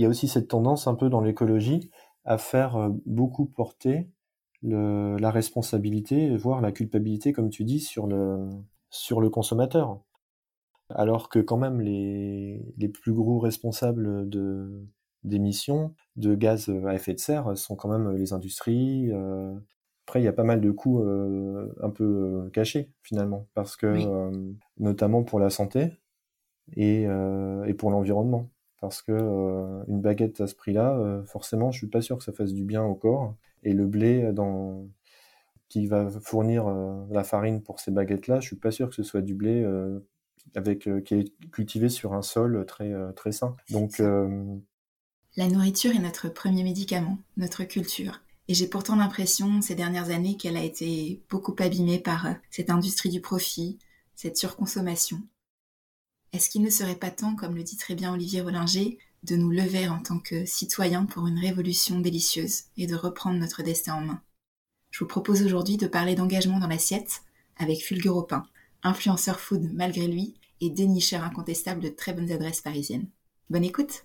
il y a aussi cette tendance un peu dans l'écologie à faire beaucoup porter le, la responsabilité, voire la culpabilité, comme tu dis, sur le, sur le consommateur. Alors que quand même les, les plus gros responsables de, d'émissions de gaz à effet de serre sont quand même les industries. Euh. Après, il y a pas mal de coûts euh, un peu euh, cachés finalement, parce que notamment pour la santé et, et pour l'environnement. Parce que une baguette à ce prix-là, forcément, je suis pas sûr que ça fasse du bien au corps. Et le blé dans qui va fournir la farine pour ces baguettes-là, je suis pas sûr que ce soit du blé avec qui est cultivé sur un sol très très sain. Donc la nourriture est notre premier médicament, notre culture. Et j'ai pourtant l'impression ces dernières années qu'elle a été beaucoup abîmée par euh, cette industrie du profit, cette surconsommation. Est-ce qu'il ne serait pas temps, comme le dit très bien Olivier Rollinger, de nous lever en tant que citoyens pour une révolution délicieuse et de reprendre notre destin en main? Je vous propose aujourd'hui de parler d'engagement dans l'assiette avec Fulgur Opin, influenceur food malgré lui et dénicheur incontestable de très bonnes adresses parisiennes. Bonne écoute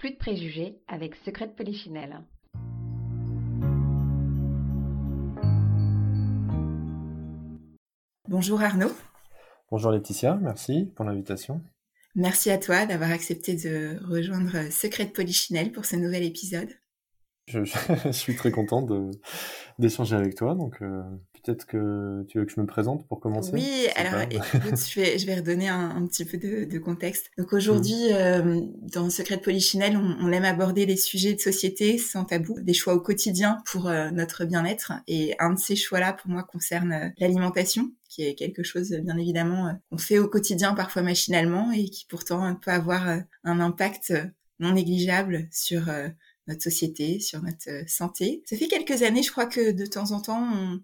Plus de préjugés avec Secret de Polichinelle. Bonjour Arnaud. Bonjour Laetitia, merci pour l'invitation. Merci à toi d'avoir accepté de rejoindre Secret de Polichinelle pour ce nouvel épisode. Je, suis très content d'échanger avec toi, donc euh, peut-être que tu veux que je me présente pour commencer Oui, alors écoute, je, vais, je vais redonner un, un petit peu de, de contexte. Donc aujourd'hui, euh, dans Secret de Polichinelle, on, on, aime aborder les sujets de société sans tabou, des choix au quotidien pour euh, notre bien-être. Et un de ces choix-là, pour moi, concerne euh, l'alimentation qui est quelque chose, bien évidemment, qu'on fait au quotidien, parfois machinalement, et qui pourtant peut avoir un impact non négligeable sur notre société, sur notre santé. Ça fait quelques années, je crois que de temps en temps, on,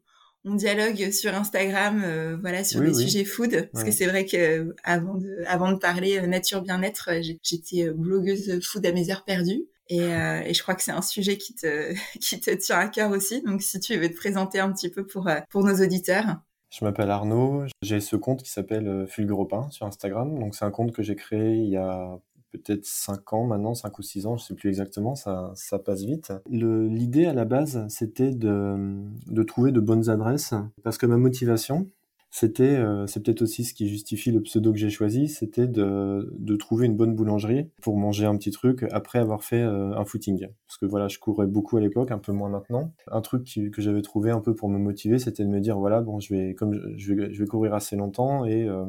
on dialogue sur Instagram, euh, voilà, sur les sujets food, parce que c'est vrai que avant de, avant de parler euh, nature bien-être, euh, j'étais blogueuse food à mes heures perdues. Et, et je crois que c'est un sujet qui te, qui te tient à cœur aussi. Donc, si tu veux te présenter un petit peu pour, pour nos auditeurs. Je m'appelle Arnaud. J'ai ce compte qui s'appelle Fulguropin sur Instagram. Donc, c'est un compte que j'ai créé il y a peut-être 5 ans maintenant, 5 ou 6 ans, je sais plus exactement, ça, ça passe vite. L'idée à la base, c'était de, trouver de bonnes adresses, parce que ma motivation, c'était, euh, c'est peut-être aussi ce qui justifie le pseudo que j'ai choisi, c'était de, trouver une bonne boulangerie pour manger un petit truc après avoir fait euh, un footing. Parce que voilà, je courais beaucoup à l'époque, un peu moins maintenant. Un truc que j'avais trouvé un peu pour me motiver, c'était de me dire voilà, bon, je vais, comme je vais, je vais courir assez longtemps et euh,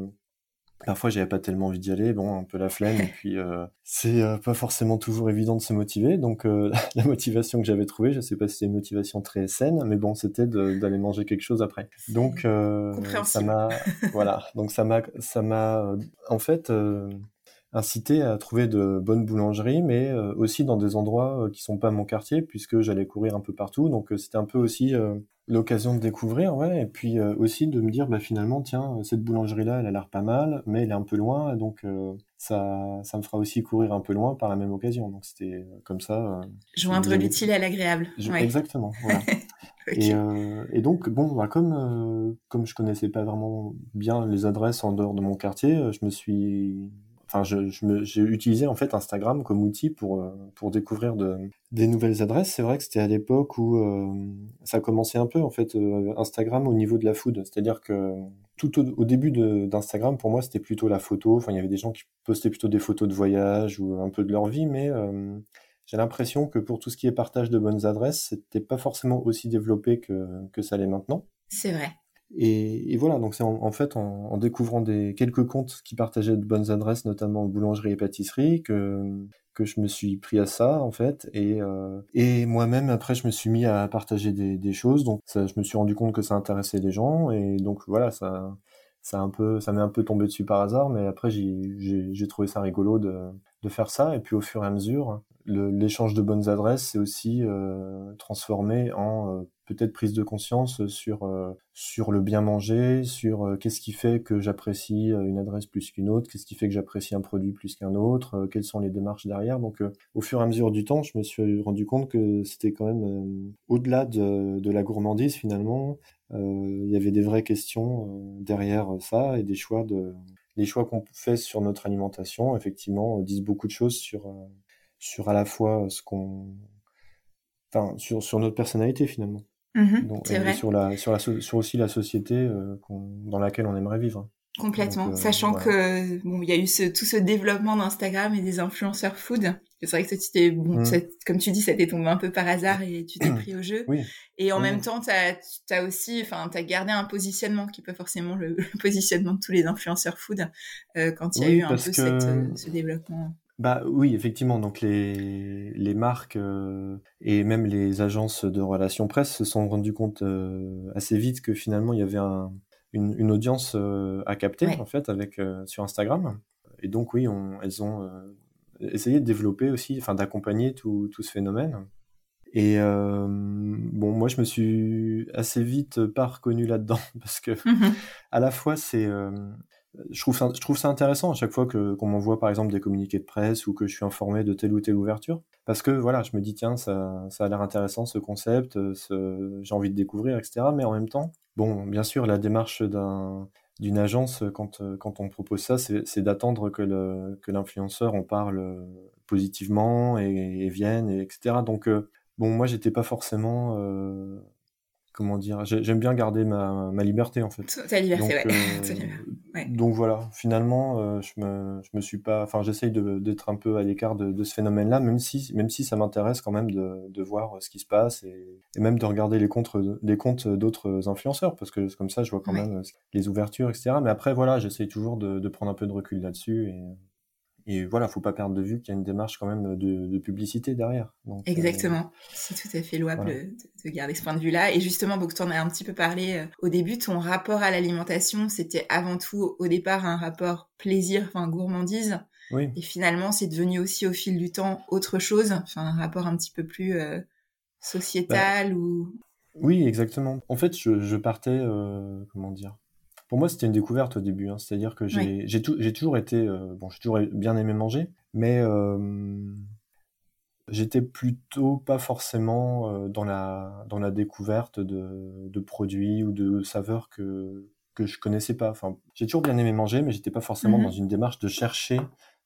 Parfois, j'avais pas tellement envie d'y aller, bon, un peu la flemme, et puis euh, c'est euh, pas forcément toujours évident de se motiver. Donc, euh, la motivation que j'avais trouvée, je sais pas si c'était une motivation très saine, mais bon, c'était d'aller manger quelque chose après. Donc, ça m'a, voilà, donc ça m'a, ça m'a, en fait, incité à trouver de bonnes boulangeries, mais aussi dans des endroits qui sont pas mon quartier, puisque j'allais courir un peu partout. Donc, c'était un peu aussi l'occasion de découvrir, ouais, et puis euh, aussi de me dire, bah finalement, tiens, cette boulangerie-là, elle a l'air pas mal, mais elle est un peu loin, donc euh, ça, ça me fera aussi courir un peu loin par la même occasion. Donc c'était euh, comme ça. Joindre l'utile à l'agréable. Exactement. Voilà. et, et, donc bon, bah, comme comme je connaissais pas vraiment bien les adresses en dehors de mon quartier, je me suis enfin, j'ai utilisé en fait Instagram comme outil pour euh, pour découvrir de, des nouvelles adresses. C'est vrai que c'était à l'époque où euh, ça commençait un peu en fait euh, Instagram au niveau de la food, c'est-à-dire que tout au, début d'Instagram pour moi c'était plutôt la photo. Enfin, il y avait des gens qui postaient plutôt des photos de voyage ou un peu de leur vie, mais j'ai l'impression que pour tout ce qui est partage de bonnes adresses, c'était pas forcément aussi développé que, que ça l'est maintenant. C'est vrai. Et, voilà, donc c'est en, fait en, découvrant des quelques comptes qui partageaient de bonnes adresses, notamment boulangerie et pâtisserie, que que je me suis pris à ça en fait. Et euh, et moi-même après, je me suis mis à partager des, des choses. Donc ça, je me suis rendu compte que ça intéressait les gens. Et donc voilà, ça ça un peu ça m'est un peu tombé dessus par hasard. Mais après, j'ai trouvé ça rigolo de de faire ça. Et puis au fur et à mesure, l'échange de bonnes adresses s'est aussi euh, transformé en euh, peut-être prise de conscience sur euh, sur le bien manger, sur euh, qu'est-ce qui fait que j'apprécie une adresse plus qu'une autre, qu'est-ce qui fait que j'apprécie un produit plus qu'un autre, quelles sont les démarches derrière. Donc au fur et à mesure du temps, je me suis rendu compte que c'était quand même au-delà de, de la gourmandise finalement, il y avait des vraies questions derrière ça et des choix de les choix qu'on fait sur notre alimentation effectivement disent beaucoup de choses sur sur à la fois ce qu'on, enfin, sur, sur notre personnalité finalement. Mmh c'est vrai. Sur, la, sur, la, sur aussi la société euh, dans laquelle on aimerait vivre. Complètement. Euh, Sachant que bon, il y a eu ce, tout ce développement d'Instagram et des influenceurs food. C'est vrai que c'était bon, mmh. comme tu dis, ça t'est tombé un peu par hasard et tu t'es pris au jeu. Oui. Et en même temps, tu as aussi, enfin, t'as gardé un positionnement qui est pas forcément le, positionnement de tous les influenceurs food euh, quand il y a eu un peu cette, ce développement. Bah oui, effectivement. Donc les, les marques euh, et même les agences de relations presse se sont rendues compte euh, assez vite que finalement il y avait un, une, une, audience euh, à capter en fait avec sur Instagram. Et donc oui, on, elles ont essayé de développer aussi, enfin d'accompagner tout, tout ce phénomène. Et bon, moi je me suis assez vite pas reconnu là-dedans parce que mmh à la fois c'est je trouve, ça, je trouve ça intéressant à chaque fois que qu'on m'envoie par exemple des communiqués de presse ou que je suis informé de telle ou telle ouverture parce que voilà je me dis tiens ça, ça a l'air intéressant ce concept ce, j'ai envie de découvrir etc mais en même temps bon bien sûr la démarche d'un d'une agence quand quand on propose ça c'est, d'attendre que le que l'influenceur en parle positivement et, et vienne et etc donc euh, bon moi j'étais pas forcément euh, comment dire, j'aime bien garder ma, ma, liberté en fait. Ta liberté, donc, ouais. Euh, donc voilà, finalement, euh, je me, je me suis pas, enfin, j'essaye d'être un peu à l'écart de, de, ce phénomène-là, même si, même si ça m'intéresse quand même de, de, voir ce qui se passe et, et même de regarder les comptes, les comptes d'autres influenceurs, parce que comme ça, je vois quand même les ouvertures, etc. Mais après, voilà, j'essaye toujours de, de, prendre un peu de recul là-dessus et et voilà, faut pas perdre de vue qu'il y a une démarche quand même de, publicité derrière. Donc, euh, Exactement, c'est tout à fait louable de, garder ce point de vue-là. Et justement, donc tu en as un petit peu parlé euh, au début, ton rapport à l'alimentation, c'était avant tout au départ un rapport plaisir, enfin gourmandise. Oui. Et finalement, c'est devenu aussi au fil du temps autre chose, enfin un rapport un petit peu plus euh, sociétal bah, ou. Oui, exactement. En fait, je, je partais, comment dire, pour moi, c'était une découverte au début. Hein. C'est-à-dire que j'ai toujours été, euh, bon, j'ai toujours bien aimé manger, mais euh, j'étais plutôt pas forcément euh, dans la dans la découverte de, de produits ou de saveurs que que je connaissais pas. Enfin, j'ai toujours bien aimé manger, mais j'étais pas forcément mmh dans une démarche de chercher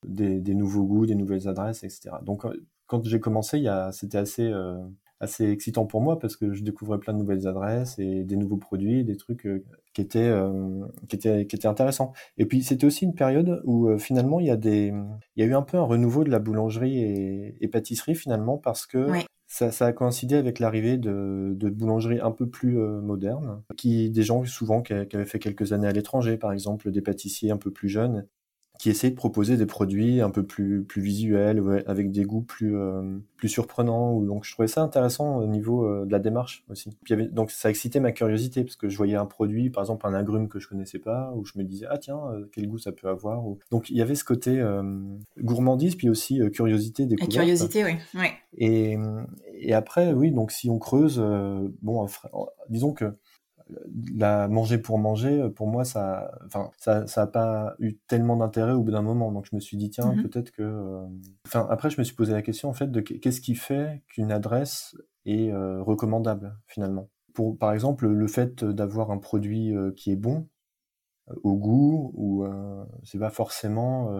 des, des, nouveaux goûts, des nouvelles adresses, etc. Donc, quand j'ai commencé, c'était assez assez excitant pour moi parce que je découvrais plein de nouvelles adresses et des nouveaux produits, des trucs euh, qui étaient euh, qui étaient qui étaient intéressants. Et puis c'était aussi une période où euh, finalement il y a des il y a eu un peu un renouveau de la boulangerie et, et pâtisserie finalement parce que ça, ça, a coïncidé avec l'arrivée de, de boulangeries un peu plus modernes, qui des gens souvent qui, qui, avaient fait quelques années à l'étranger, par exemple des pâtissiers un peu plus jeunes, qui essaie de proposer des produits un peu plus plus visuels, avec des goûts plus euh, plus surprenants. Donc je trouvais ça intéressant au niveau euh, de la démarche aussi. Puis, avait, donc ça excitait ma curiosité parce que je voyais un produit, par exemple un agrume que je connaissais pas, où je me disais ah tiens euh, quel goût ça peut avoir. Donc il y avait ce côté gourmandise puis aussi curiosité découverte. curiosité oui. Ouais. Et et après oui donc si on creuse bon disons que la manger pour manger, pour moi, ça, enfin, ça, ça a pas eu tellement d'intérêt au bout d'un moment. Donc je me suis dit tiens, mmh peut-être que, euh, enfin, après je me suis posé la question en fait de qu'est-ce qui fait qu'une adresse est euh, recommandable finalement? Pour, par exemple, le fait d'avoir un produit euh, qui est bon au goût ou c'est pas forcément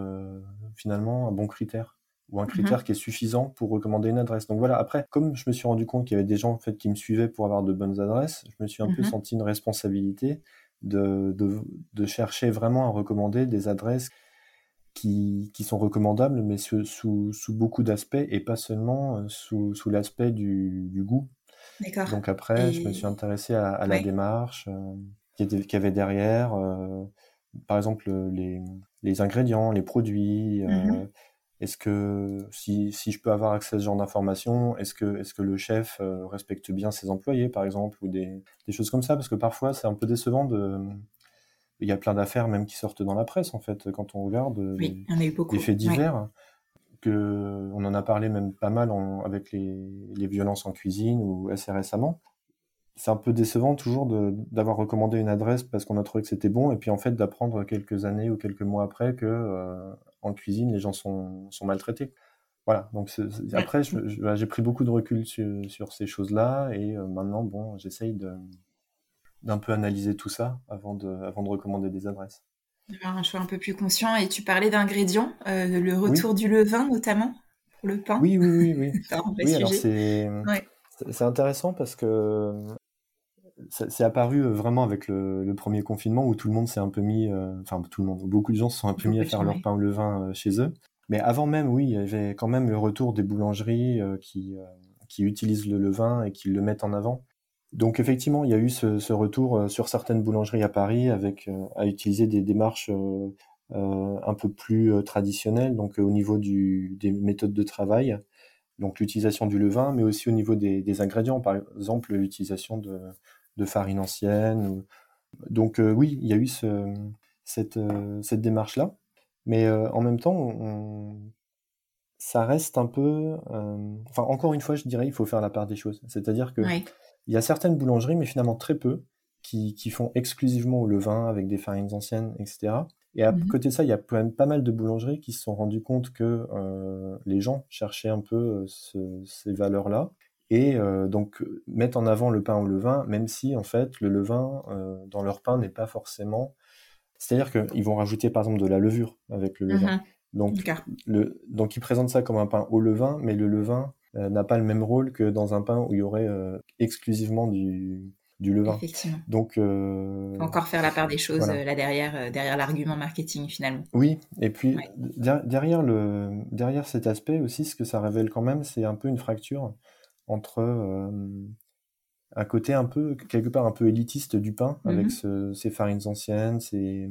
finalement un bon critère ou un mmh critère qui est suffisant pour recommander une adresse. Donc voilà, après, comme je me suis rendu compte qu'il y avait des gens en fait qui me suivaient pour avoir de bonnes adresses, je me suis un peu mmh senti une responsabilité de, de, de, chercher vraiment à recommander des adresses qui, qui sont recommandables, mais sous, sous, sous beaucoup d'aspects et pas seulement sous, sous l'aspect du, du, goût. Donc après, je me suis intéressé à, à la démarche qu'il y avait derrière, euh, par exemple les, les ingrédients, les produits. euh, Mhm. Est-ce que si, si je peux avoir accès à ce genre d'informations, est-ce que, est-ce que le chef euh, respecte bien ses employés, par exemple, ou des, des choses comme ça? Parce que parfois, c'est un peu décevant de. Il y a plein d'affaires même qui sortent dans la presse, en fait, quand on regarde euh, Oui, les, il y en a eu beaucoup. les faits Ouais. divers. Que on en a parlé même pas mal en- avec les, les violences en cuisine ou assez récemment. C'est un peu décevant toujours d'avoir recommandé une adresse parce qu'on a trouvé que c'était bon et puis en fait d'apprendre quelques années ou quelques mois après que euh, en cuisine les gens sont, sont maltraités. Voilà, donc après bah, j'ai pris beaucoup de recul sur, sur ces choses-là et euh, maintenant bon j'essaye d'un peu analyser tout ça avant de, avant de recommander des adresses. Un choix un peu plus conscient. Et tu parlais d'ingrédients, euh, le retour du levain notamment pour le pain. Oui, oui, oui, oui. C'est Oui, alors Ouais. intéressant parce que c'est apparu euh, vraiment avec le, le premier confinement où tout le monde s'est un peu mis, euh, enfin tout le monde, beaucoup de gens se sont un peu mis à faire leur pain au levain euh, chez eux. Mais avant même, oui, il y avait quand même le retour des boulangeries euh, qui, qui utilisent le levain et qui le mettent en avant. Donc effectivement, il y a eu ce, ce retour sur certaines boulangeries à Paris avec à utiliser des démarches un peu plus traditionnelles, donc au niveau du, des méthodes de travail, donc l'utilisation du levain, mais aussi au niveau des, des ingrédients, par exemple l'utilisation de, de farine ancienne. ou- Donc euh, oui, il y a eu ce, cette, euh, cette démarche-là, mais euh, en même temps, on- ça reste un peu... Enfin, encore une fois, je dirais, il faut faire la part des choses. C'est-à-dire que Ouais. il y a certaines boulangeries, mais finalement très peu, qui, qui font exclusivement au levain avec des farines anciennes, etc. Et à Mhm. côté de ça, il y a quand même pas mal de boulangeries qui se sont rendues compte que les gens cherchaient un peu ce- ces valeurs-là. Et euh, donc mettent en avant le pain au levain, même si en fait le levain euh, dans leur pain n'est pas forcément. C'est-à-dire qu'ils vont rajouter par exemple de la levure avec le levain. Mhm. Donc D'accord. le, donc ils présentent ça comme un pain au levain, mais le levain euh, n'a pas le même rôle que dans un pain où il y aurait exclusivement du, du levain. Effectivement. Donc euh, Faut encore faire la part des choses voilà. euh, là derrière, euh, derrière l'argument marketing finalement. oui, et puis Ouais. derrière le derrière cet aspect aussi, ce que ça révèle quand même, c'est un peu une fracture entre euh, un côté un peu quelque part un peu élitiste du pain Mhm. avec ce- ces farines anciennes, ces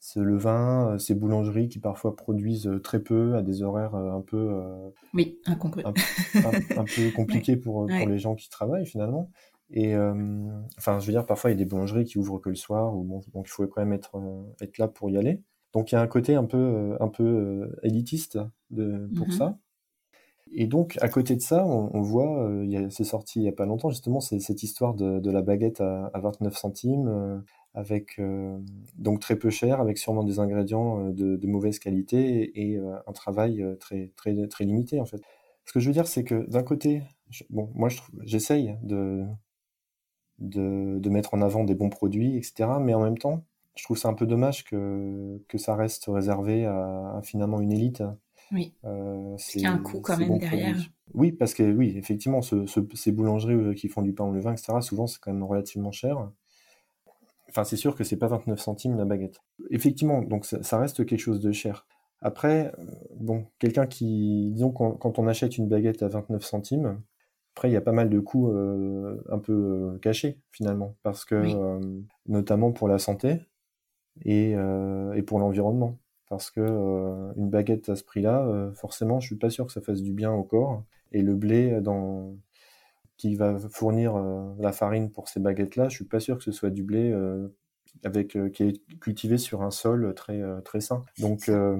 ce levain, euh, ces boulangeries qui parfois produisent euh, très peu à des horaires un peu Oui, incongru. un, un- un peu compliqué pour, pour Ouais. les gens qui travaillent finalement. Et euh, enfin, je veux dire, parfois il y a des boulangeries qui ouvrent que le soir, ou bon, donc il faut quand même être, être là pour y aller. Donc il y a un côté un peu, un peu élitiste de, pour Mhm. ça. Et donc à côté de ça, on, on voit, euh, c'est sorti il y a pas longtemps justement, cette histoire de, la baguette à, à 29 centimes, euh, avec euh, donc très peu cher, avec sûrement des ingrédients euh, de, mauvaise qualité et, un travail très, très, très limité en fait. Ce que je veux dire, c'est que d'un côté, bon, moi j'essaye de, de, de mettre en avant des bons produits, etc. Mais en même temps, je trouve ça un peu dommage que, que ça reste réservé à finalement une élite. Oui. Euh, a un coût quand même derrière. Oui, parce que oui, effectivement, ce- ce- ces boulangeries euh, qui font du pain au levain, etc., souvent c'est quand même relativement cher. Enfin, c'est sûr que c'est pas 29 centimes la baguette. Effectivement, donc ça, ça reste quelque chose de cher. Après, euh, bon, quelqu'un qui, disons, quand, quand on achète une baguette à 29 centimes, après, il y a pas mal de coûts euh, un peu euh, cachés, finalement, parce que, Oui. notamment pour la santé et, et pour l'environnement. Parce que euh, une baguette à ce prix-là, euh, forcément, je suis pas sûr que ça fasse du bien au corps. Et le blé dans... qui va fournir euh, la farine pour ces baguettes-là, je suis pas sûr que ce soit du blé euh, avec, euh, qui est cultivé sur un sol très, euh, très sain. Donc, euh,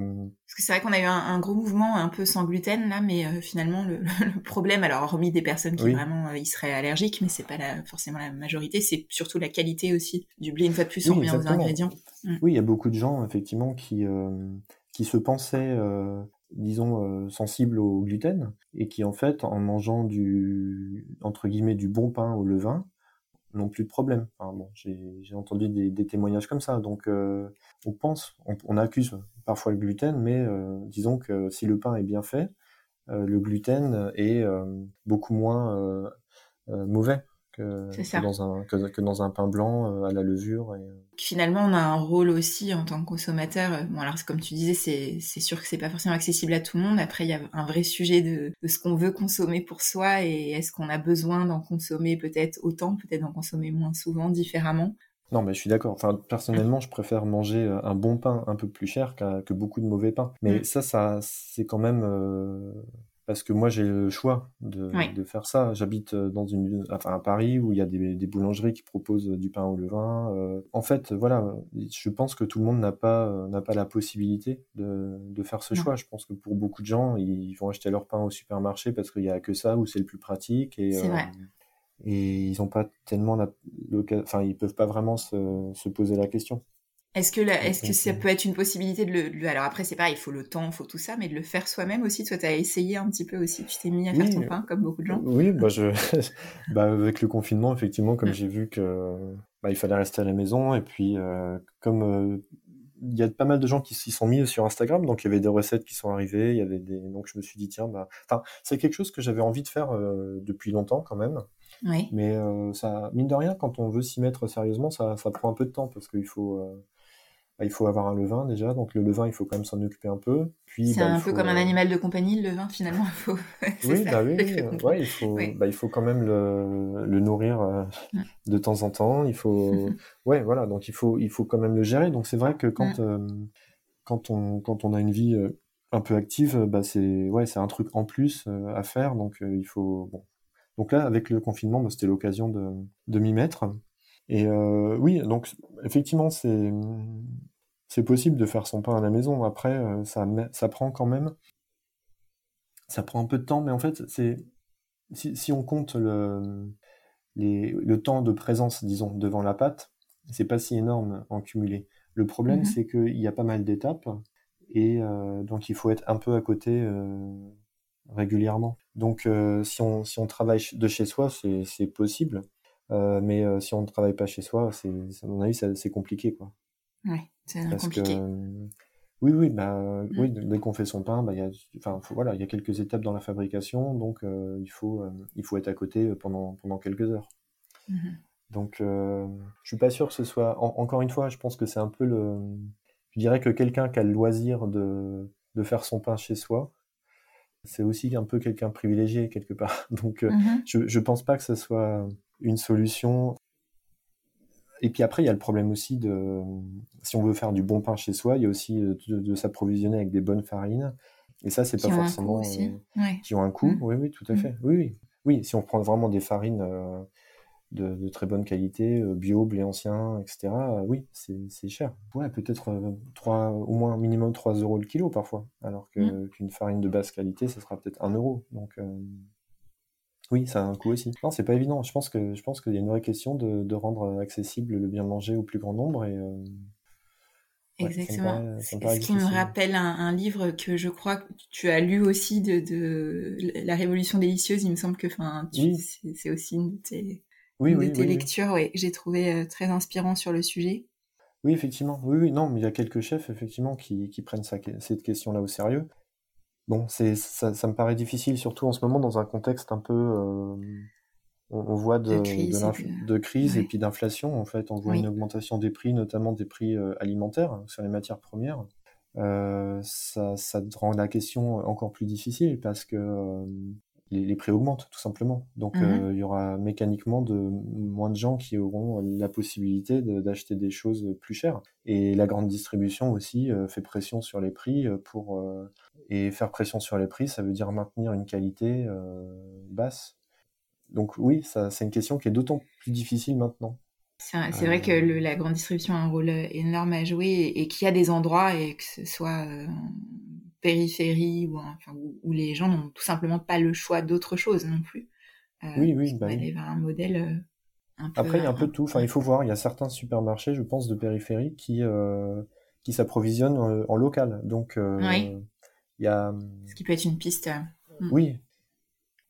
Parce que c'est vrai qu'on a eu un, un gros mouvement un peu sans gluten là, mais euh, finalement le, le problème, alors hormis des personnes qui Oui. vraiment euh, y seraient allergiques, mais c'est pas la, forcément la majorité, c'est surtout la qualité aussi du blé. Une fois de plus, on Oui, revient aux ingrédients. Oui, il y a beaucoup de gens, effectivement, qui, euh, qui se pensaient, euh, disons, euh, sensibles au gluten, et qui, en fait, en mangeant du, entre guillemets, du bon pain au levain, n'ont plus de problème. Bon, j'ai entendu des, témoignages comme ça, donc euh, on pense, on, accuse parfois le gluten, mais euh, disons que si le pain est bien fait, euh, le gluten est beaucoup moins mauvais que, que dans, un, que, dans un pain blanc à la levure. Et... Finalement, on a un rôle aussi en tant que consommateur. Bon, alors comme tu disais, c'est, sûr que c'est pas forcément accessible à tout le monde. Après, il y a un vrai sujet de, de ce qu'on veut consommer pour soi et est-ce qu'on a besoin d'en consommer peut-être autant, peut-être d'en consommer moins souvent, différemment? Non, mais je suis d'accord. Enfin, personnellement, je préfère manger un bon pain un peu plus cher que beaucoup de mauvais pain. Mais mm. ça, ça, c'est quand même parce que moi j'ai le choix de, de faire ça. J'habite euh, dans une, enfin à Paris où il y a des, des boulangeries qui proposent du pain au levain. Euh. en fait, voilà, je pense que tout le monde n'a pas n'a pas la possibilité de, de faire ce choix. Je pense que pour beaucoup de gens, ils vont acheter leur pain au supermarché parce qu'il y a que ça où c'est le plus pratique et euh, et ils ont pas tellement la, enfin ils peuvent pas vraiment se, se poser la question. Est-ce que, est-ce que ça peut être une possibilité de le, alors après c'est pareil, il faut le temps, il faut tout ça, mais de le faire soi-même aussi. Toi, tu as essayé un petit peu aussi, tu t'es mis à faire ton pain comme beaucoup de gens. Oui, bah je, bah avec le confinement effectivement, comme mm. j'ai vu que bah, il fallait rester à la maison et puis euh, comme euh, il y a pas mal de gens qui s'y sont mis sur Instagram, donc il y avait des recettes qui sont arrivées, il y avait des, donc je me suis dit tiens, bah, enfin c'est quelque chose que j'avais envie de faire euh, depuis longtemps quand même. Oui. Mais ça, mine de rien, quand on veut s'y mettre sérieusement, ça, ça prend un peu de temps parce qu'il faut il faut avoir un levain déjà, donc le levain, il faut quand même s'en occuper un peu. Puis, c'est bah, un peu comme un euh, animal de compagnie, le levain, finalement. Il faut... oui, bah oui, ouais, il, faut, bah, il faut quand même le, le nourrir euh, de temps en temps. Il faut, ouais, voilà, donc il faut, il faut quand même le gérer. Donc c'est vrai que quand, euh, quand, on, quand on a une vie un peu active, bah, c'est, ouais, c'est un truc en plus à faire, donc il faut, bon. Donc là, avec le confinement, bah, c'était l'occasion de, de m'y mettre. Et oui, donc effectivement, c'est c'est possible de faire son pain à la maison. Après, euh, ça, ça prend quand même, ça prend un peu de temps, mais en fait, c'est si, on compte le, le temps de présence, disons, devant la pâte, c'est pas si énorme en cumulé. Le problème, mm-hmm. c'est qu'il y a pas mal d'étapes et euh, donc il faut être un peu à côté euh, régulièrement. Donc si, on, si on travaille de chez soi, c'est possible, mais si on ne travaille pas chez soi, c'est à mon avis, c'est compliqué, quoi. Ouais, c'est compliqué. oui, oui, bah, mmh. oui, dès qu'on fait son pain, bah, y a, voilà, il y a quelques étapes dans la fabrication, donc euh, il, faut, euh, il faut être à côté pendant, pendant quelques heures. Mmh donc, euh, je suis pas sûr que ce soit. encore une fois, je pense que c'est un peu le. Je dirais que quelqu'un qui a le loisir de, de faire son pain chez soi, c'est aussi un peu quelqu'un privilégié quelque part. Donc, mmh je, je pense pas que ce soit une solution et puis après, il y a le problème aussi de, si on veut faire du bon pain chez soi, il y a aussi euh, de, s'approvisionner avec des bonnes farines. Et ça, c'est pas forcément aussi. Euh, qui ont un coût. Mmh. Oui, oui, tout à mmh. fait. Oui, oui. Oui, si on prend vraiment des farines euh, de, très bonne qualité, bio, blé ancien, etc. oui, c'est cher. Ouais, peut-être au moins minimum 3 euros le kilo parfois, alors mmh. qu'une farine de basse qualité, ce sera peut-être 1 euro. Donc oui, ça a un coût aussi. Non, c'est pas évident. Je pense que je pense qu'il y a une vraie question de, rendre accessible le bien manger au plus grand nombre et euh, Exactement. Ce qui me rappelle un, livre que je crois que tu as lu aussi de, La Révolution délicieuse. Il me semble que enfin, c'est aussi une de tes, lectures. Ouais, j'ai trouvé euh, très inspirant sur le sujet. Oui, effectivement. Oui, oui, non, mais il y a quelques chefs effectivement qui, qui prennent cette question-là au sérieux. Bon, c'est ça, ça, me paraît difficile, surtout en ce moment dans un contexte un peu, euh, on, voit de, de crise, et, puis d'inflation. En fait, on voit une augmentation des prix, notamment des prix euh, alimentaires hein, sur les matières premières. Euh, ça, ça rend la question encore plus difficile parce que les, prix augmentent tout simplement. Donc mmh euh, il y aura mécaniquement de moins de gens qui auront la possibilité d'acheter des choses plus chères. Et la grande distribution aussi euh, fait pression sur les prix euh, pour et faire pression sur les prix, ça veut dire maintenir une qualité basse. Donc oui, c'est une question qui est d'autant plus difficile maintenant. C'est vrai que la grande distribution a un rôle énorme à jouer et, et qu'il y a des endroits et que ce soit périphérie ou enfin, où, les gens n'ont tout simplement pas le choix d'autre chose non plus. Euh, oui, oui, bah aller vers un modèle euh, un peu, Après, il y a un peu de tout. Enfin, il faut voir. Il y a certains supermarchés, je pense, de périphérie qui euh, qui s'approvisionnent en, local. Donc, il y a. Ce qui peut être une piste. Hmm. Oui.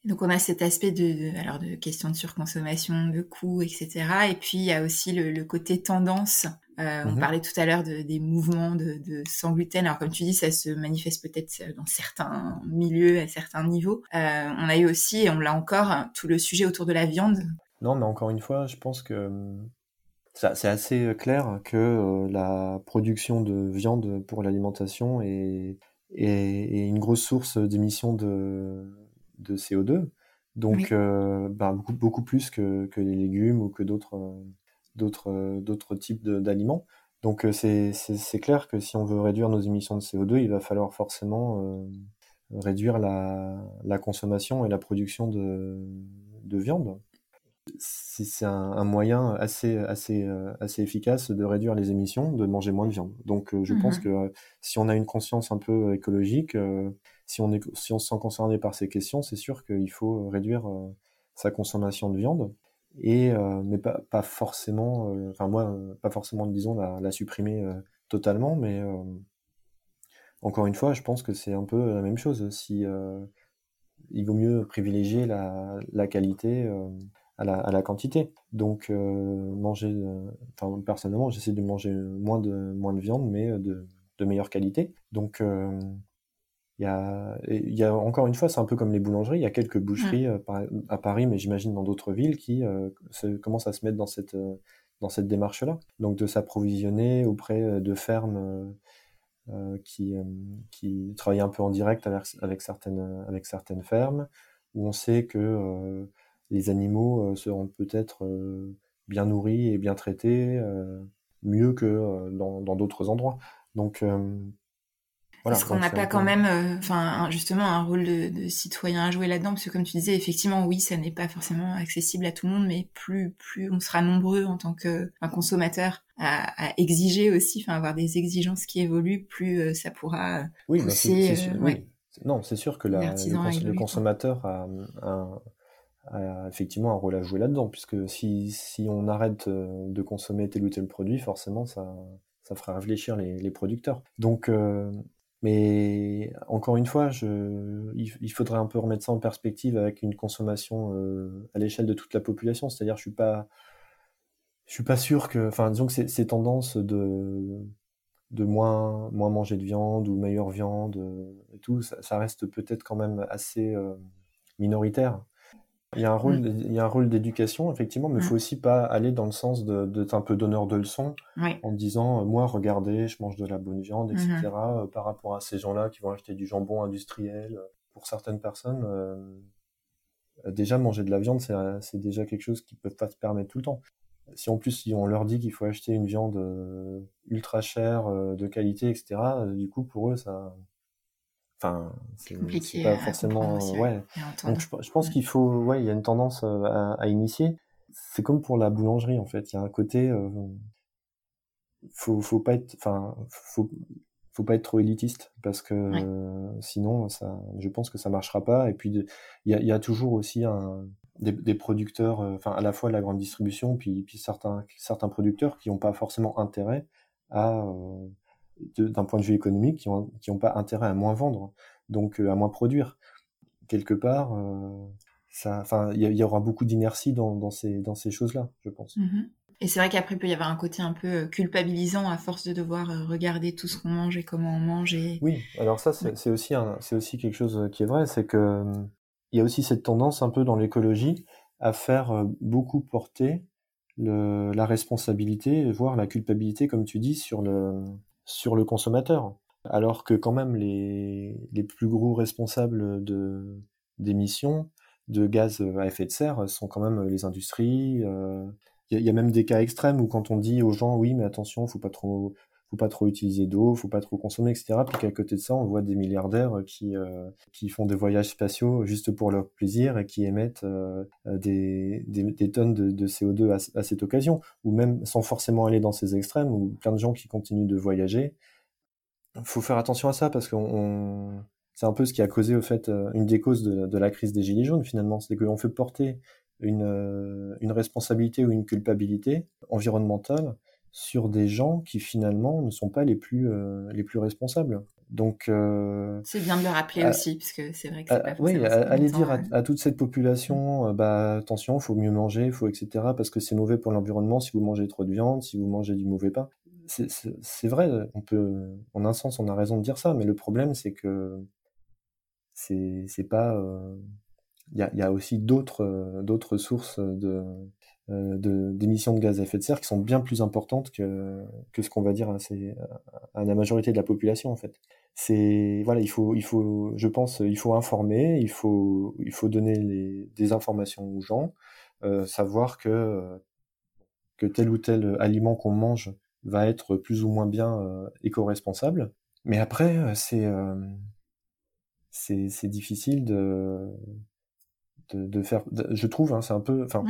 Donc on a cet aspect de, alors de questions de surconsommation, de coûts, etc. Et puis il y a aussi le, le côté tendance euh, on mhm. parlait tout à l'heure de, des mouvements de, de, sans gluten. Alors comme tu dis, ça se manifeste peut-être dans certains milieux, à certains niveaux. Euh, on a eu aussi, et on l'a encore, tout le sujet autour de la viande. Non, mais encore une fois, je pense que c'est assez clair que la production de viande pour l'alimentation est, est, une grosse source d'émissions de, de CO2. Donc, bah, beaucoup, beaucoup, plus que, que, les légumes ou que d'autres d'autres types d'aliments. Donc, c'est clair que si on veut réduire nos émissions de CO2, il va falloir forcément réduire la, la, consommation et la production de, de viande. C'est un, moyen assez, assez, euh, assez efficace de réduire les émissions, de manger moins de viande. Donc euh, je pense mmh que euh, si on a une conscience un peu écologique, si, on est, si on se sent concerné par ces questions, c'est sûr qu'il faut réduire sa consommation de viande. Et, mais pas, pas forcément, enfin moi, pas forcément, disons, la, la supprimer totalement, mais encore une fois, je pense que c'est un peu la même chose. Si euh, il vaut mieux privilégier la, la qualité euh, à, la, à, la, quantité. Donc euh, manger, enfin personnellement, j'essaie de manger moins de moins de viande, mais de, de meilleure qualité. Donc il y, a, il y a encore une fois, c'est un peu comme les boulangeries. Il y a quelques boucheries à Paris, mais j'imagine dans d'autres villes qui commencent à se mettre dans cette dans cette démarche-là. Donc de s'approvisionner auprès de fermes euh, qui, euh, qui travaille un peu en direct avec, avec, certaines, avec certaines fermes, où on sait que euh, les animaux seront peut-être bien nourris et bien traités, mieux que dans d'autres endroits. Donc est-ce qu'on n'a pas quand même, euh, enfin, justement, un rôle de, citoyen à jouer là-dedans Parce que comme tu disais, effectivement, oui, ça n'est pas forcément accessible à tout le monde, mais plus, plus on sera nombreux en tant que consommateur à, exiger aussi, enfin, avoir des exigences qui évoluent, plus euh, ça pourra oui, pousser. oui. Non, c'est sûr que la, le, consommateur a, effectivement un rôle à jouer là-dedans, puisque si, si on arrête euh, de consommer tel ou tel produit, forcément, ça, ça fera réfléchir les, les producteurs. Donc, mais encore une fois, je, il, faudrait un peu remettre ça en perspective avec une consommation euh, à l'échelle de toute la population. C'est-à-dire, je suis pas, je suis pas sûr que, enfin, disons que ces, ces tendances de de moins moins manger de viande ou meilleure viande et tout, ça, ça reste peut-être quand même assez euh, minoritaire. Il y a un rôle, mmh. il y a un rôle d'éducation, effectivement, mais il mmh. faut aussi pas aller dans le sens d'être un peu donneur de leçons en disant, euh, moi, regardez, je mange de la bonne viande, etc., mmh euh, par rapport à ces gens-là qui vont acheter du jambon industriel. Pour certaines personnes, euh, déjà, manger de la viande, c'est déjà quelque chose qu'ils peuvent pas se permettre tout le temps. Si en plus, on leur dit qu'il faut acheter une viande ultra chère, de qualité, etc., du coup, pour eux, ça, Enfin, c'est pas forcément. ouais. Donc je, pense qu'il faut, ouais, il y a une tendance euh, à, initier. C'est comme pour la boulangerie en fait. Il y a un côté, euh, faut, faut pas être, enfin, faut, faut pas être trop élitiste parce que sinon, ça, je pense que ça marchera pas. Et puis il y a, y a, toujours aussi un, des, des producteurs, euh, enfin à la fois la grande distribution, puis, puis certains, certains producteurs qui n'ont pas forcément intérêt à d'un point de vue économique qui n'ont qui ont pas intérêt à moins vendre, donc euh, à moins produire. Quelque part, euh, enfin, il y, aura beaucoup d'inertie dans, dans, ces, dans ces choses-là, je pense. Mm-hmm. Et c'est vrai qu'après, il peut y avoir un côté un peu euh, culpabilisant à force de devoir regarder tout ce qu'on mange et comment on mange. Et... Oui, alors ça, c'est aussi, aussi quelque chose qui est vrai, c'est que il y a aussi cette tendance un peu dans l'écologie à faire beaucoup porter le, la responsabilité, voire la culpabilité, comme tu dis, sur le, sur le consommateur. Alors que quand même les, les plus gros responsables d'émissions de gaz à effet de serre sont quand même les industries. Il euh, y, a même des cas extrêmes où quand on dit aux gens oui mais attention, faut pas trop faut pas trop utiliser d'eau, faut pas trop consommer, etc. Puis qu'à côté de ça, on voit des milliardaires qui euh, qui font des voyages spatiaux juste pour leur plaisir et qui émettent euh, des, des, tonnes de, de CO2 à, cette occasion, ou même sans forcément aller dans ces extrêmes, ou plein de gens qui continuent de voyager. Faut faire attention à ça parce qu'on c'est un peu ce qui a causé au fait euh, une des causes de, de la crise des gilets jaunes finalement, c'est qu'on fait porter une, une responsabilité ou une culpabilité environnementale sur des gens qui finalement ne sont pas les plus euh, les plus responsables. Donc euh, c'est bien de le rappeler aussi parce que c'est vrai que c'est pas oui, allez dire à, toute cette population euh, bah attention, faut mieux manger, faut etc parce que c'est mauvais pour l'environnement si vous mangez trop de viande, si vous mangez du mauvais pain. C'est vrai, on peut en un sens on a raison de dire ça, mais le problème c'est que c'est c'est pas il y a, y a, aussi d'autres d'autres sources de d'émissions de, gaz à effet de serre qui sont bien plus importantes que, que ce qu'on va dire à, la majorité de la population en fait. C'est voilà, il faut il faut je pense il faut informer, il faut il faut donner les, des informations aux gens, euh, savoir que que tel ou tel aliment qu'on mange va être plus ou moins bien euh, éco-responsable. Mais après, euh, c'est euh, c'est difficile de, de, de faire. je trouve, hein, c'est un peu. Enfin,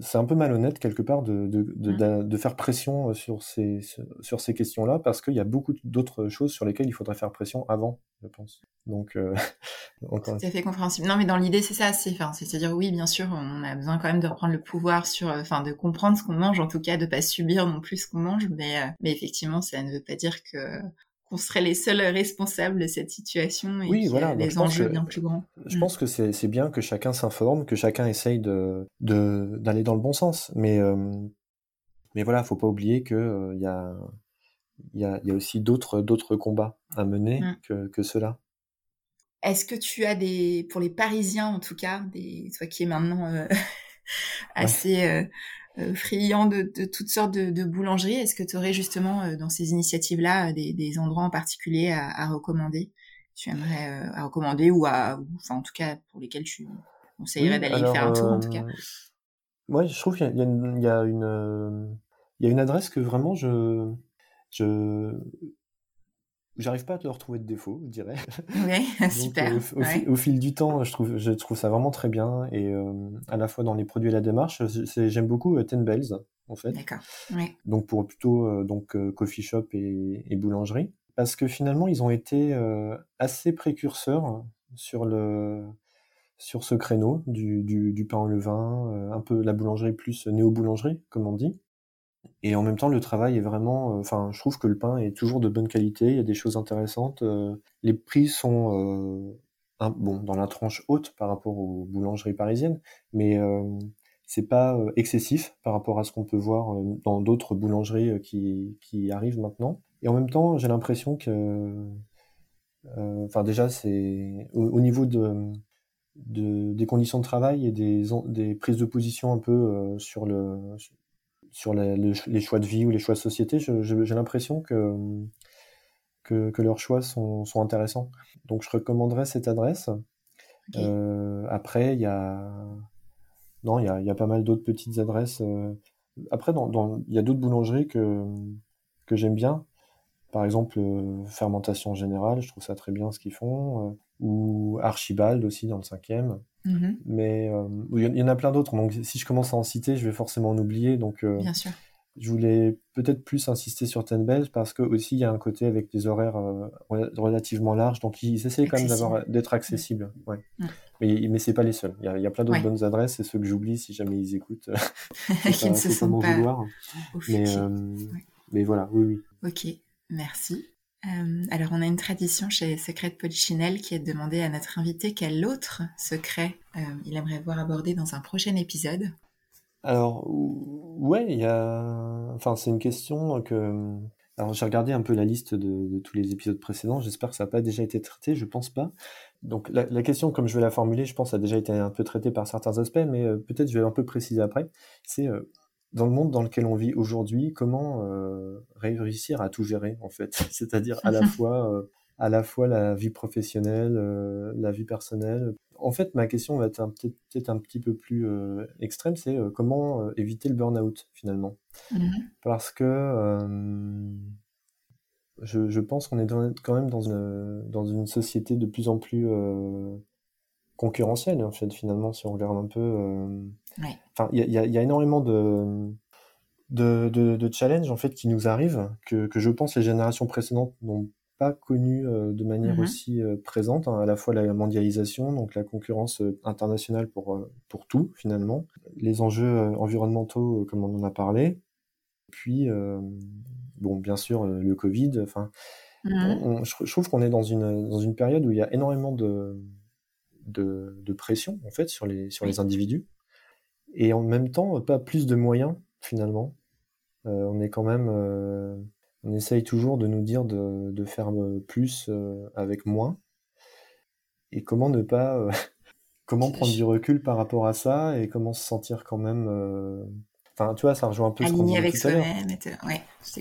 c'est un peu malhonnête quelque part de, de, de, de faire pression sur ces, sur ces questions-là parce qu'il y a beaucoup d'autres choses sur lesquelles il faudrait faire pression avant, je pense. Donc, euh, encore... Tout à fait compréhensible. Non, mais dans l'idée, c'est ça, c'est, enfin, c'est-à-dire oui, bien sûr, on a besoin quand même de reprendre le pouvoir sur, enfin, de comprendre ce qu'on mange, en tout cas, de pas subir non plus ce qu'on mange, mais, euh, mais effectivement, ça ne veut pas dire que qu'on serait les seuls responsables de cette situation et oui, voilà, les enjeux bien plus grands. Je pense que c'est bien que chacun s'informe, que chacun essaye de d'aller dans le bon sens, mais euh, mais voilà, faut pas oublier que il euh, y a y a, y a aussi d'autres d'autres combats à mener mm. que que cela. Est-ce que tu as des pour les Parisiens en tout cas, des toi qui es maintenant euh, assez euh, friand de, de, toutes sortes de, de boulangeries. Est-ce que tu aurais justement euh, dans ces initiatives-là des, des, endroits en particulier à, à recommander? Tu aimerais euh, à recommander ou à, enfin en tout cas pour lesquels tu conseillerais d'aller faire un tour en tout cas? Ouais, je trouve qu'il y, y, y, a une il y a une adresse que vraiment je je J'arrive pas à te retrouver de défaut, je dirais. Oui, super. au, fil du temps, je trouve, je trouve ça vraiment très bien. Et euh, à la fois dans les produits et la démarche, j'aime beaucoup euh, Ten Bells, en fait. D'accord. Donc pour plutôt euh, donc coffee shop et, et, boulangerie, parce que finalement ils ont été assez précurseurs sur le sur ce créneau du, du, du pain au levain, un peu la boulangerie plus néo-boulangerie, comme on dit. Et en même temps, le travail est vraiment, euh, enfin, je trouve que le pain est toujours de bonne qualité. Il y a des choses intéressantes. Euh, les prix sont, euh, bon, dans la tranche haute par rapport aux boulangeries parisiennes, mais c'est pas excessif par rapport à ce qu'on peut voir dans d'autres boulangeries qui, qui arrivent maintenant. Et en même temps, j'ai l'impression que, enfin, déjà, c'est au, niveau de, de, des conditions de travail et des, des prises de position un peu sur le sur les choix de vie ou les choix de société, j'ai l'impression que, que, leurs choix sont, intéressants. Donc je recommanderais cette adresse. Euh, après, il y a non, il y a, pas mal d'autres petites adresses. Euh. Après, il y a d'autres boulangeries que, que j'aime bien. Par exemple, euh, Fermentation Générale, je trouve ça très bien ce qu'ils font. ou Archibald aussi dans le cinquième. Mmh Mais euh, il y en a plein d'autres. Donc, si je commence à en citer, je vais forcément en oublier. Donc, euh, Bien sûr. je voulais peut-être plus insister sur Ten Bells parce que aussi il y a un côté avec des horaires euh, relativement larges. Donc, ils essaient quand même d'être accessibles. Ouais. Mais, mais c'est pas les seuls. Il y a, y a plein d'autres bonnes adresses et ceux que j'oublie si jamais ils écoutent. Qui ne se sont pas vouloir. Mais, mais voilà, oui, oui. Ok, merci. Euh, alors, on a une tradition chez Secret Polichinelle qui est de demander à notre invité quel autre secret euh, il aimerait voir abordé dans un prochain épisode. Alors, ouais, il y a. Enfin, c'est une question que. Alors, j'ai regardé un peu la liste de, tous les épisodes précédents. J'espère que ça n'a pas déjà été traité. Je pense pas. Donc, la, question, comme je vais la formuler, je pense, a déjà été un peu traitée par certains aspects, mais euh, peut-être je vais un peu préciser après. C'est dans le monde dans lequel on vit aujourd'hui, comment euh, réussir à tout gérer en fait, c'est-à-dire à la fois euh, à la fois la vie professionnelle, euh, la vie personnelle. En fait, ma question va être peut-être un petit peu plus extrême, c'est comment éviter le burn-out finalement, mmh parce que je, je, pense qu'on est quand même dans une dans une société de plus en plus concurrentielle en fait finalement si on regarde un peu Enfin, il y, a, énormément de, de, de, challenges en fait qui nous arrivent que, que je pense les générations précédentes n'ont pas connu euh, de manière mm-hmm. aussi euh, présente, hein, à la fois la mondialisation, donc la concurrence euh, internationale pour, pour tout finalement, les enjeux environnementaux comme on en a parlé, puis bon bien sûr le Covid, enfin mm-hmm. je, trouve qu'on est dans une, dans une période où il y a énormément de, de, de pression en fait sur les, sur les individus et en même temps pas plus de moyens finalement. Euh, on est quand même, euh, on essaye toujours de nous dire de, de faire plus euh, avec moins. Et comment ne pas comment prendre du recul par rapport à ça et comment se sentir quand même Enfin, tu vois, ça rejoint un peu Aligné ce avec soi-même. Ouais,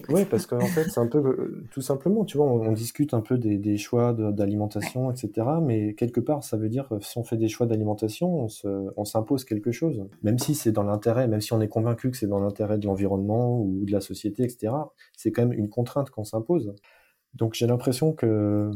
oui, parce qu'en fait, c'est un peu euh, tout simplement, tu vois, on, discute un peu des, des choix d'alimentation, etc. Mais quelque part, ça veut dire que si on fait des choix d'alimentation, on s'impose quelque chose. Même si c'est dans l'intérêt, même si on est convaincu que c'est dans l'intérêt de l'environnement ou de la société, etc. C'est quand même une contrainte qu'on s'impose. Donc j'ai l'impression que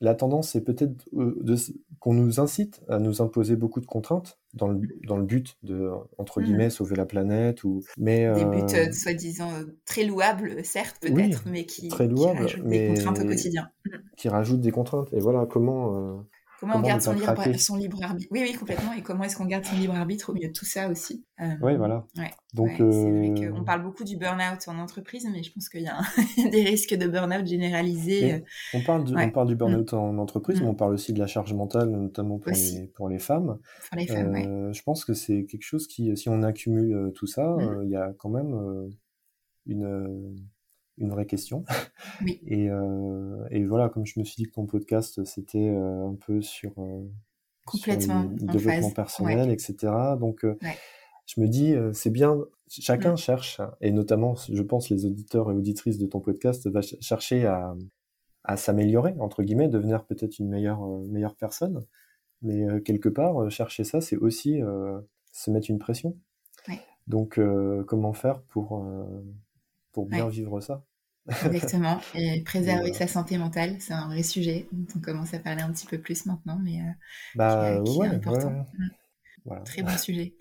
la tendance, c'est peut-être euh, qu'on nous incite à nous imposer beaucoup de contraintes dans le, dans le but de, entre mmh. guillemets, sauver la planète. Ou, mais, Des buts euh, soi-disant très louables, certes, peut-être, mais qui, très louables, qui rajoutent des contraintes au quotidien. Qui rajoutent des contraintes. Et voilà comment... Euh, Comment, on garde son libre, son libre, arbitre Oui, oui, complètement. Et comment est-ce qu'on garde son libre arbitre au milieu de tout ça aussi euh, Oui, voilà. Donc, vrai euh, qu'on parle beaucoup du burn-out en entreprise, mais je pense qu'il y a des risques de burn-out généralisés. Euh. On parle, du, on parle du burn-out mm. en entreprise, mais mm. on parle aussi de la charge mentale, notamment pour, les, pour les femmes. Pour les femmes, Je pense que c'est quelque chose qui, si on accumule tout ça, mm. il y a quand même une une vraie question. Oui. Et, euh, et, voilà, comme je me suis dit que ton podcast, c'était euh, un peu sur, euh, Complètement le développement personnel, etc. Donc, je me dis, c'est bien, chacun mm. cherche, et notamment, je pense, les auditeurs et auditrices de ton podcast va chercher à, à s'améliorer, entre guillemets, devenir peut-être une meilleure, meilleure personne. Mais quelque part, chercher ça, c'est aussi se mettre une pression. Donc, comment faire pour pour bien vivre ça. Exactement. Et préserver sa santé mentale, c'est un vrai sujet dont on commence à parler un petit peu plus maintenant, mais euh, bah, qui, est, important. Mm. Voilà. Très bon sujet.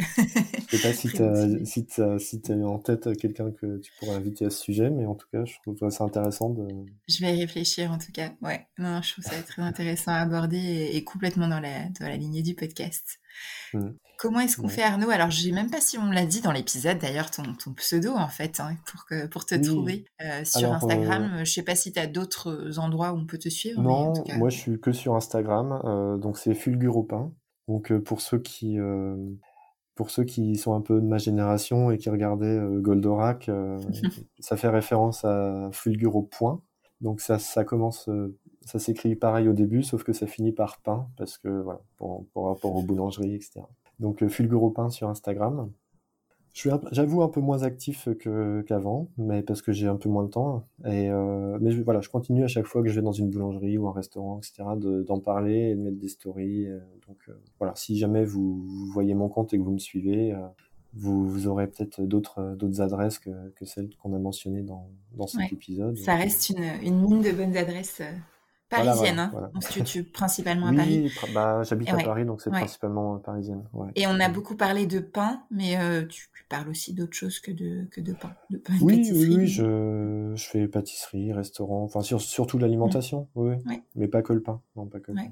Je sais pas si tu as, si si en tête quelqu'un que tu pourrais inviter à ce sujet, mais en tout cas, je trouve ça intéressant de. Je vais y réfléchir en tout cas. Ouais, non, je trouve ça très intéressant à aborder et, complètement dans la, dans la lignée du podcast. Mmh. Comment est-ce qu'on fait Arnaud? Alors, je sais même pas si on l'a dit dans l'épisode, d'ailleurs, ton, ton, pseudo, en fait, hein, pour, que, pour te trouver euh, sur Instagram. Euh... Je sais pas si tu as d'autres endroits où on peut te suivre. Non, moi, je suis que sur Instagram. Euh, donc, c'est Fulguropin. Donc, euh, pour ceux qui... Euh, pour ceux qui sont un peu de ma génération et qui regardaient Goldorak, ça fait référence à Fulgur au point. Donc ça, ça commence ça s'écrit pareil au début, sauf que ça finit par pain, parce que voilà, pour, rapport aux boulangeries, etc. Donc Fulguro Pain sur Instagram. Je suis, j'avoue, un peu moins actif que, qu'avant, mais parce que j'ai un peu moins de temps. Et euh, mais je, voilà, je continue à chaque fois que je vais dans une boulangerie ou un restaurant, etc., d'en parler et de mettre des stories. Euh, donc euh, voilà, si jamais vous, voyez mon compte et que vous me suivez, vous, vous, aurez peut-être d'autres d'autres adresses que, que celles qu'on a mentionnées dans, dans cet épisode. Ça reste une, une mine de bonnes adresses Parisienne, hein. On se principalement à Paris. Bah, j'habite à Paris, donc c'est principalement euh, parisienne. Et on a beaucoup parlé de pain, mais euh, tu, parles aussi d'autre chose que de, que de pain. De pain oui, oui, oui, je, je fais pâtisserie, restaurant, enfin surtout l'alimentation, oui. Mais pas que le pain. Non, pas que le pain.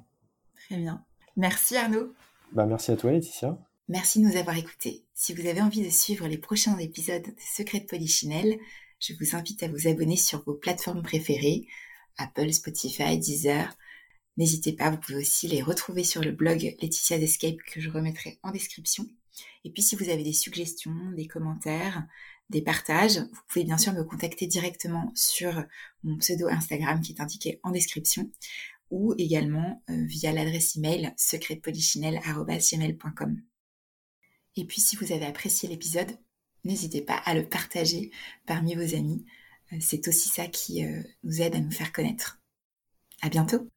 Très bien. Merci Arnaud. Bah, merci à toi Laetitia. Merci de nous avoir écoutés. Si vous avez envie de suivre les prochains épisodes de Secrets de Polichinelle, je vous invite à vous abonner sur vos plateformes préférées Apple, Spotify, Deezer. N'hésitez pas, vous pouvez aussi les retrouver sur le blog Laetitia's Escape que je remettrai en description. Et puis si vous avez des suggestions, des commentaires, des partages, vous pouvez bien sûr me contacter directement sur mon pseudo Instagram qui est indiqué en description ou également euh, via l'adresse email secretpolichinelle.com. Et puis si vous avez apprécié l'épisode, n'hésitez pas à le partager parmi vos amis c'est aussi ça qui euh, nous aide à nous faire connaître. À bientôt!